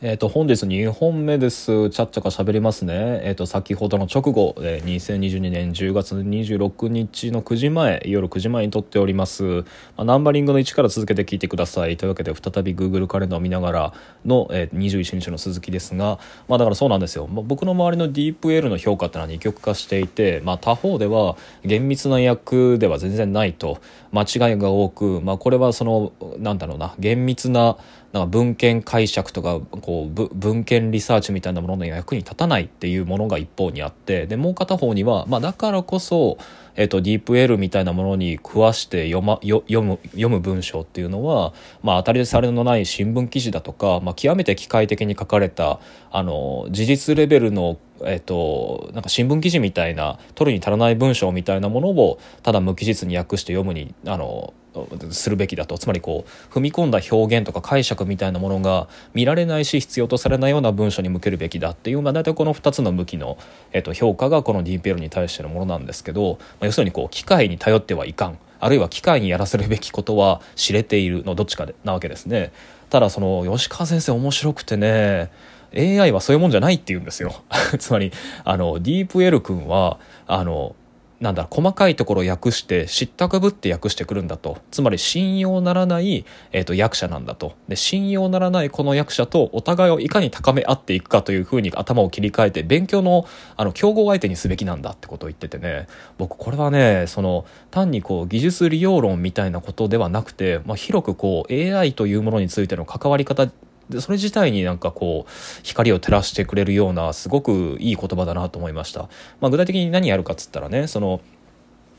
えっ、と、本日2本目です。ちゃっちゃか喋りますね。えっ、と、先ほどの直後、えー、2022年10月26日の9時前、夜9時前に撮っております。まあ、ナンバリングの1から続けて聞いてください。というわけで、再び Google カレンダーを見ながらの、えー、21日の続きですが、まあだからそうなんですよ。まあ、僕の周りの DeepL の評価ってのは二極化していて、まあ他方では厳密な役では全然ないと、間違いが多く、まあこれはその、なんだろうな、厳密な、なんか文献解釈とかこう文献リサーチみたいなものの役に立たないっていうものが一方にあってでもう片方には、まあ、だからこそ、えっと、ディープ L みたいなものに食わして読,、ま、読む読む文章っていうのは、まあ、当たり障りのない新聞記事だとか、まあ、極めて機械的に書かれたあの事実レベルのえっと、なんか新聞記事みたいな取るに足らない文章みたいなものをただ無機質に訳して読むにあのするべきだとつまりこう踏み込んだ表現とか解釈みたいなものが見られないし必要とされないような文章に向けるべきだっていう、まあ、大体この2つの向きの、えっと、評価がこの DPL に対してのものなんですけど、まあ、要するにこう機械に頼ってはいかんあるいは機械にやらせるべきことは知れているのどっちかでなわけですね。ただその吉川先生面白くてね AI はそういうもんじゃないって言うんですよ。つまりあのディープ L 君はあのなんだ細かいところを訳して知ったかぶって訳してくるんだと。つまり信用ならない、えーと、役者なんだと。で信用ならないこの役者とお互いをいかに高め合っていくかというふうに頭を切り替えて勉強のあの競合相手にすべきなんだってことを言っててね。僕これはねその単にこう技術利用論みたいなことではなくて、まあ、広くこう AI というものについての関わり方でそれ自体になんかこう光を照らしてくれるようなすごくいい言葉だなと思いました。まあ、具体的に何やるかっつったらねその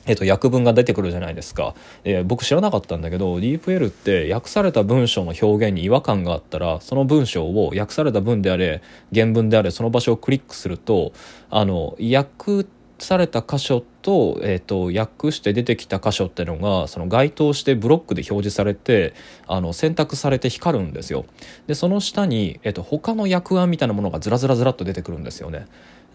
えっと、訳文が出てくるじゃないですか、えー、僕知らなかったんだけど DeepL って訳された文章の表現に違和感があったらその文章を訳された文であれ原文であれその場所をクリックするとあの訳ってされた箇所と,、えーと、訳して出てきた箇所っていうのがその該当してブロックで表示されてあの選択されて光るんですよ。でその下に、えーと、他の訳案みたいなものがずらずらずらっと出てくるんですよね。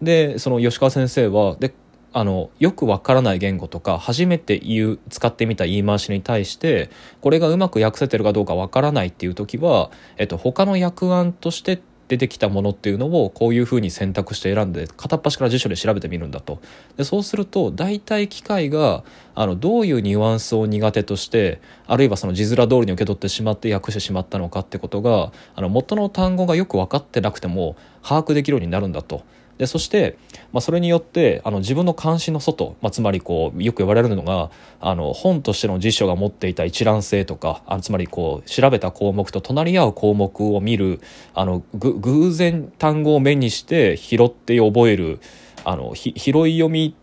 でその吉川先生はであのよくわからない言語とか初めて言う使ってみた言い回しに対してこれがうまく訳せてるかどうかわからないっていう時は、えっと、他の訳案として出てきたものっていうのをこういうふうに選択して選んで片っ端から辞書で調べてみるんだとでそうすると大体機械があのどういうニュアンスを苦手としてあるいはその字面通りに受け取ってしまって訳してしまったのかってことがあの元の単語がよく分かってなくても把握できるようになるんだと。でそして、まあ、それによってあの自分の関心の外、まあ、つまりこうよく言われるのがあの本としての辞書が持っていた一覧性とかあのつまりこう調べた項目と隣り合う項目を見るあの偶然単語を目にして拾って覚えるあの拾い読み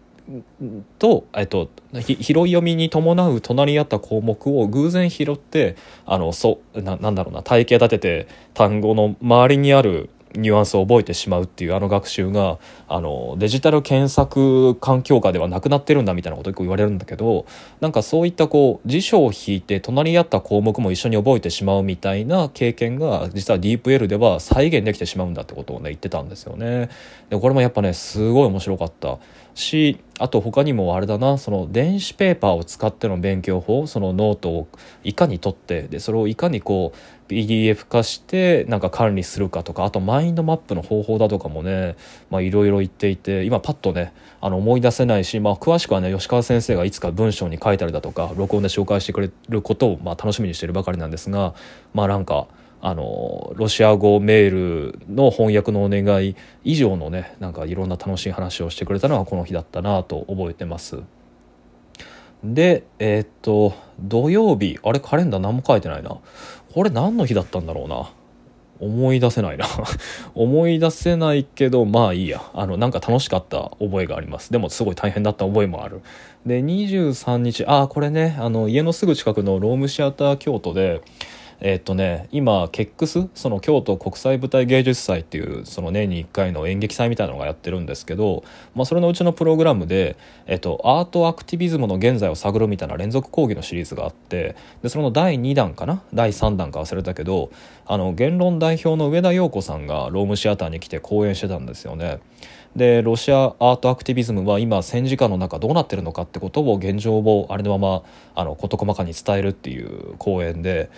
と、えっと、拾い読みに伴う隣り合った項目を偶然拾ってあのそななんだろうな体系立てて単語の周りにあるニュアンスを覚えてしまうっていうあの学習があのデジタル検索環境下ではなくなってるんだみたいなことよく言われるんだけどなんかそういったこう辞書を引いて隣り合った項目も一緒に覚えてしまうみたいな経験が実は DeepL では再現できてしまうんだってことをね言ってたんですよね。でこれもやっぱねすごい面白かったしあと他にもあれだなその電子ペーパーを使っての勉強法そのノートをいかに取ってでそれをいかにこう PDF 化してなんか管理するかとかあとマインドマップの方法だとかもねいろいろ言っていて今パッとねあの思い出せないし、まあ、詳しくはね吉川先生がいつか文章に書いたりだとか録音で紹介してくれることをまあ楽しみにしてるばかりなんですがまあなんかあのロシア語メールの翻訳のお願い以上のねなんかいろんな楽しい話をしてくれたのはこの日だったなと覚えてます。でえー、っと土曜日あれカレンダー何も書いてないな。これ何の日だったんだろうな。思い出せないな。思い出せないけどまあいいや。あのなんか楽しかった覚えがあります。でもすごい大変だった覚えもある。で23日ああこれねあの家のすぐ近くのロームシアター京都でえっとね今ケックスその京都国際舞台芸術祭っていうその年に1回の演劇祭みたいなのがやってるんですけど、まあ、それのうちのプログラムで、えっと、アートアクティビズムの現在を探るみたいな連続講義のシリーズがあってでその第2弾かな？第3弾か忘れたけどあの言論代表の上田陽子さんがロームシアターに来て講演してたんですよね。でロシアアートアクティビズムは今戦時下の中どうなってるのかってことを現状をあれのままあの事細かに伝えるっていう講演で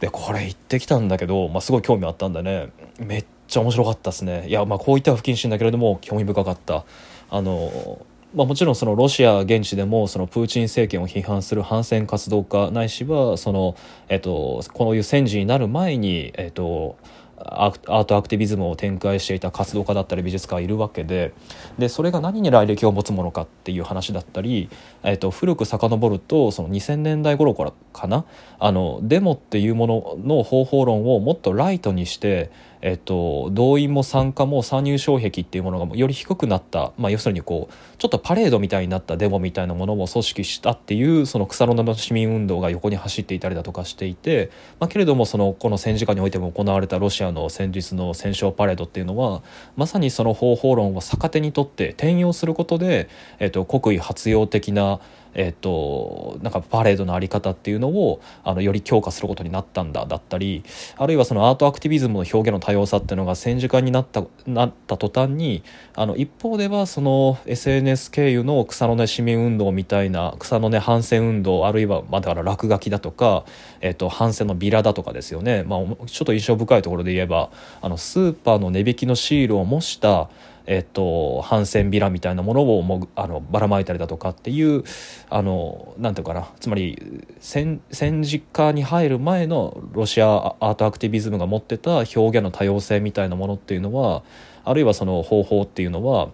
でこれ行ってきたんだけど、まあ、すごい興味あったんでね。めっちゃ面白かったですね。いやまあこういった不謹慎だけれども興味深かった。あのまあ、もちろんそのロシア現地でもそのプーチン政権を批判する反戦活動家ないしはその、えっと、こういう戦時になる前に、えっと、アートアクティビズムを展開していた活動家だったり美術家がいるわけででそれが何に来歴を持つものかっていう話だったり、えー、と古く遡るとその2000年代頃からかな？あのデモっていうものの方法論をもっとライトにしてえっと、動員も参加も参入障壁っていうものがより低くなった、まあ、要するにこうちょっとパレードみたいになったデモみたいなものを組織したっていうその草の根の市民運動が横に走っていたりだとかしていて、まあ、けれどもそのこの戦時下においても行われたロシアの戦術の戦勝パレードっていうのはまさにその方法論を逆手にとって転用することで、えっと、国威発揚的なえーと、なんかパレードの在り方っていうのをあのより強化することになったんだだったりあるいはそのアートアクティビズムの表現の多様さっていうのが戦時下になったなった途端にあの一方ではその SNS 経由の草の根市民運動みたいな草の根反戦運動あるいは、まあ、だから落書きだとか、えーと、反戦のビラだとかですよね、まあ、ちょっと印象深いところで言えばあのスーパーの値引きのシールを模したえっと、反戦ビラみたいなものをもあのばらまいたりだとかっていうあのなんていうかな。つまり戦戦時下に入る前のロシアアートアクティビズムが持ってた表現の多様性みたいなものっていうのはあるいはその方法っていうのは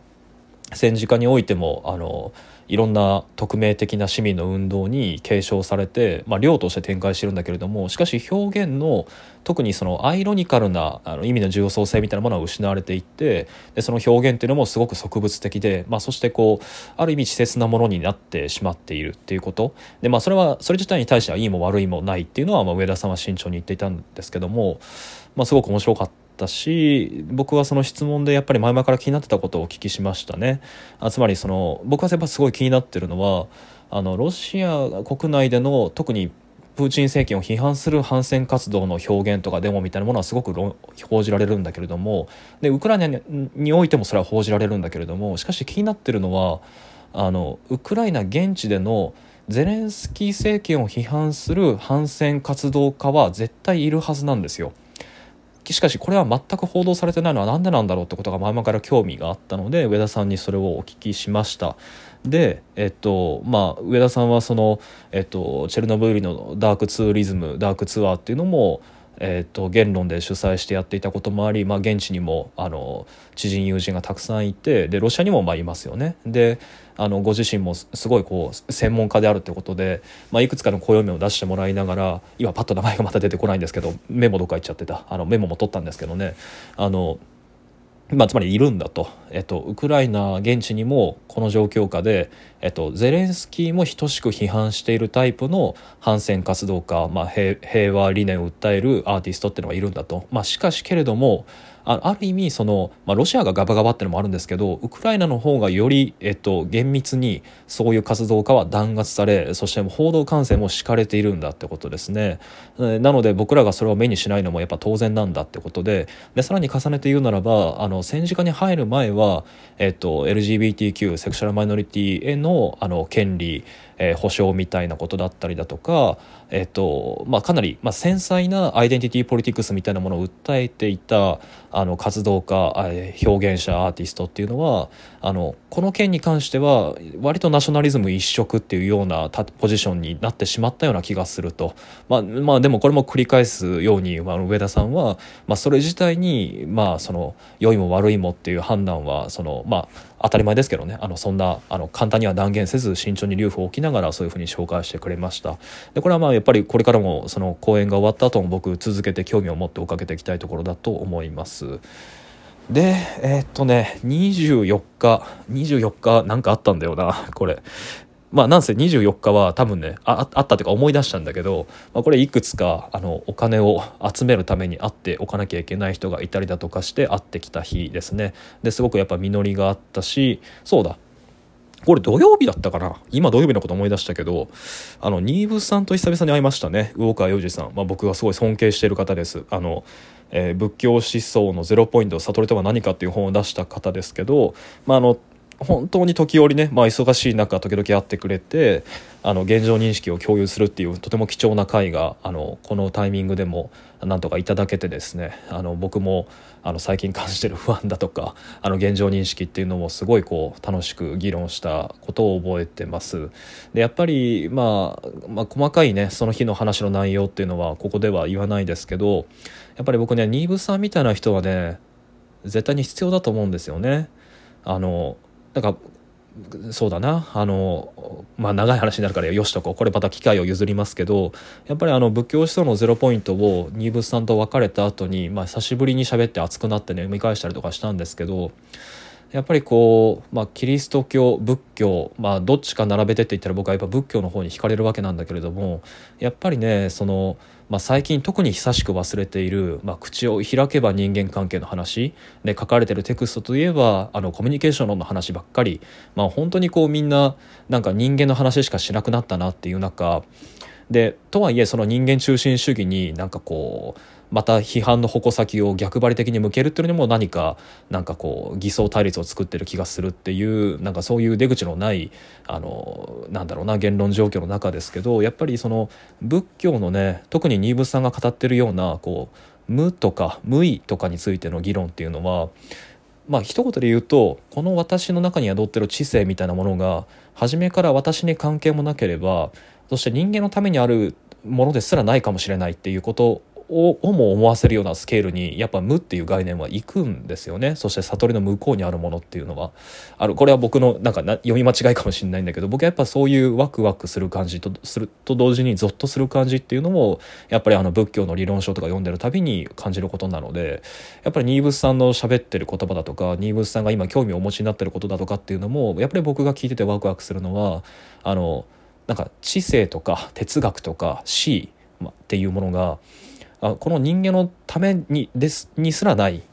戦時下においてもあのいろんな匿名的な市民の運動に継承されて、まあ、量として展開してるんだけれどもしかし表現の特にそのアイロニカルなあの意味の重要性みたいなものは失われていってでその表現っていうのもすごく植物的で、まあ、そしてこうある意味稚拙なものになってしまっているっていうことで、まあ、それはそれ自体に対してはいいも悪いもないっていうのは、まあ、上田さんは慎重に言っていたんですけども、まあ、すごく面白かった。ったし僕はその質問でやっぱり前々から気になってたことをお聞きしましたねあつまりその僕はやっぱすごい気になってるのはあのロシア国内での特にプーチン政権を批判する反戦活動の表現とかデモみたいなものはすごく報じられるんだけれどもでウクライナにおいてもそれは報じられるんだけれどもしかし気になってるのはあのウクライナ現地でのゼレンスキー政権を批判する反戦活動家は絶対いるはずなんですよ。しかしこれは全く報道されてないのは何でなんだろうってことが前々から興味があったので上田さんにそれをお聞きしました。でえっとまあ上田さんはその、えっと、チェルノブイリのダークツーリズムダークツアーっていうのもえーと、言論で主催してやっていたこともあり、まあ、現地にもあの知人友人がたくさんいてでロシアにもまあいますよね。であのご自身もすごいこう専門家であるということで、まあ、いくつかの暦を出してもらいながら今パッと名前がまた出てこないんですけどメモどっか行っちゃってた。あのメモも取ったんですけどね。あのまあ、つまりいるんだと、えっと、ウクライナ現地にもこの状況下で、えっと、ゼレンスキーも等しく批判しているタイプの反戦活動家、まあ、平和理念を訴えるアーティストっていうのがいるんだと、まあ、しかしけれどもあある意味その、まあ、ロシアがガバガバってのもあるんですけどウクライナの方がより、えっと、厳密にそういう活動家は弾圧されそして報道管制も敷かれているんだってことですね。なので僕らがそれを目にしないのもやっぱ当然なんだってことででさらに重ねて言うならばあの戦時下に入る前は、えっと、LGBTQ セクシャルマイノリティへのあの権利えー、保障みたいなことだったりだとか、えーとまあ、かなり、まあ、繊細なアイデンティティポリティクスみたいなものを訴えていたあの活動家、えー、表現者アーティストっていうのはあのこの件に関しては割とナショナリズム一色っていうようなポジションになってしまったような気がすると、まあまあ、でもこれも繰り返すように、まあ、上田さんは、まあ、それ自体に、まあ、その良いも悪いもっていう判断はその、まあ、当たり前ですけどね。あのそんなあの簡単には断言せず慎重に留保を置きながらそういうふうに紹介してくれました。でこれはまあやっぱりこれからもその講演が終わった後も僕続けて興味を持って追っかけていきたいところだと思います。でえー、っとね24日24日なんかあったんだよなこれ。まあなんせ24日は多分ねああったというか思い出したんだけど、まあ、これいくつかあのお金を集めるために会っておかなきゃいけない人がいたりだとかして会ってきた日ですね。ですごくやっぱ実りがあったしそうだこれ土曜日だったかな。今土曜日のこと思い出したけどあのニーブさんと久々に会いましたね。魚川洋二さん、まあ、僕がすごい尊敬している方です。あの、えー、仏教思想のゼロポイント悟りとは何かっていう本を出した方ですけど、まあ、あの本当に時折ね、まあ、忙しい中時々会ってくれてあの現状認識を共有するっていうとても貴重な会があのこのタイミングでもなんとかいただけてですねあの僕もあの最近感じてる不安だとかあの現状認識っていうのもすごいこう楽しく議論したことを覚えてます。でやっぱり、まあ、まあ細かいねその日の話の内容っていうのはここでは言わないですけどやっぱり僕ね新部さんみたいな人はね絶対に必要だと思うんですよね。あのなんかそうだな。あのまあ長い話になるからよしとここれまた機会を譲りますけどやっぱりあの仏教思想のゼロポイントを新仏さんと別れた後にまあ久しぶりに喋って熱くなってね見返したりとかしたんですけどやっぱりこう、まあ、キリスト教仏教、まあ、どっちか並べてって言ったら僕はやっぱ仏教の方に惹かれるわけなんだけれどもやっぱりねその、まあ、最近特に久しく忘れている、まあ、口を開けば人間関係の話で書かれてるテクストといえばあのコミュニケーション論の話ばっかり、まあ、本当にこうみんななんか人間の話しかしなくなったなっていう中。でとはいえその人間中心主義になんかこうまた批判の矛先を逆張り的に向けるっていうのも何かなんかこう偽装対立を作ってる気がするっていうなんかそういう出口のないあのなんだろうな言論状況の中ですけどやっぱりその仏教のね特に新仏さんが語ってるようなこう無とか無意とかについての議論っていうのはまあ一言で言うとこの私の中に宿ってる知性みたいなものが初めから私に関係もなければそして人間のためにあるものですらないかもしれないっていうことをも思わせるようなスケールにやっぱ無っていう概念はいくんですよね。そして悟りの向こうにあるものっていうのは。あるこれは僕のなんか読み間違いかもしれないんだけど僕はやっぱそういうワクワクする感じとすると同時にゾッとする感じっていうのもやっぱりあの仏教の理論書とか読んでるたびに感じることなのでやっぱり新仏さんの喋ってる言葉だとか新仏さんが今興味をお持ちになってることだとかっていうのもやっぱり僕が聞いててワクワクするのはあのなんか知性とか哲学とか死っていうものがあこの人間のためにですにすらない。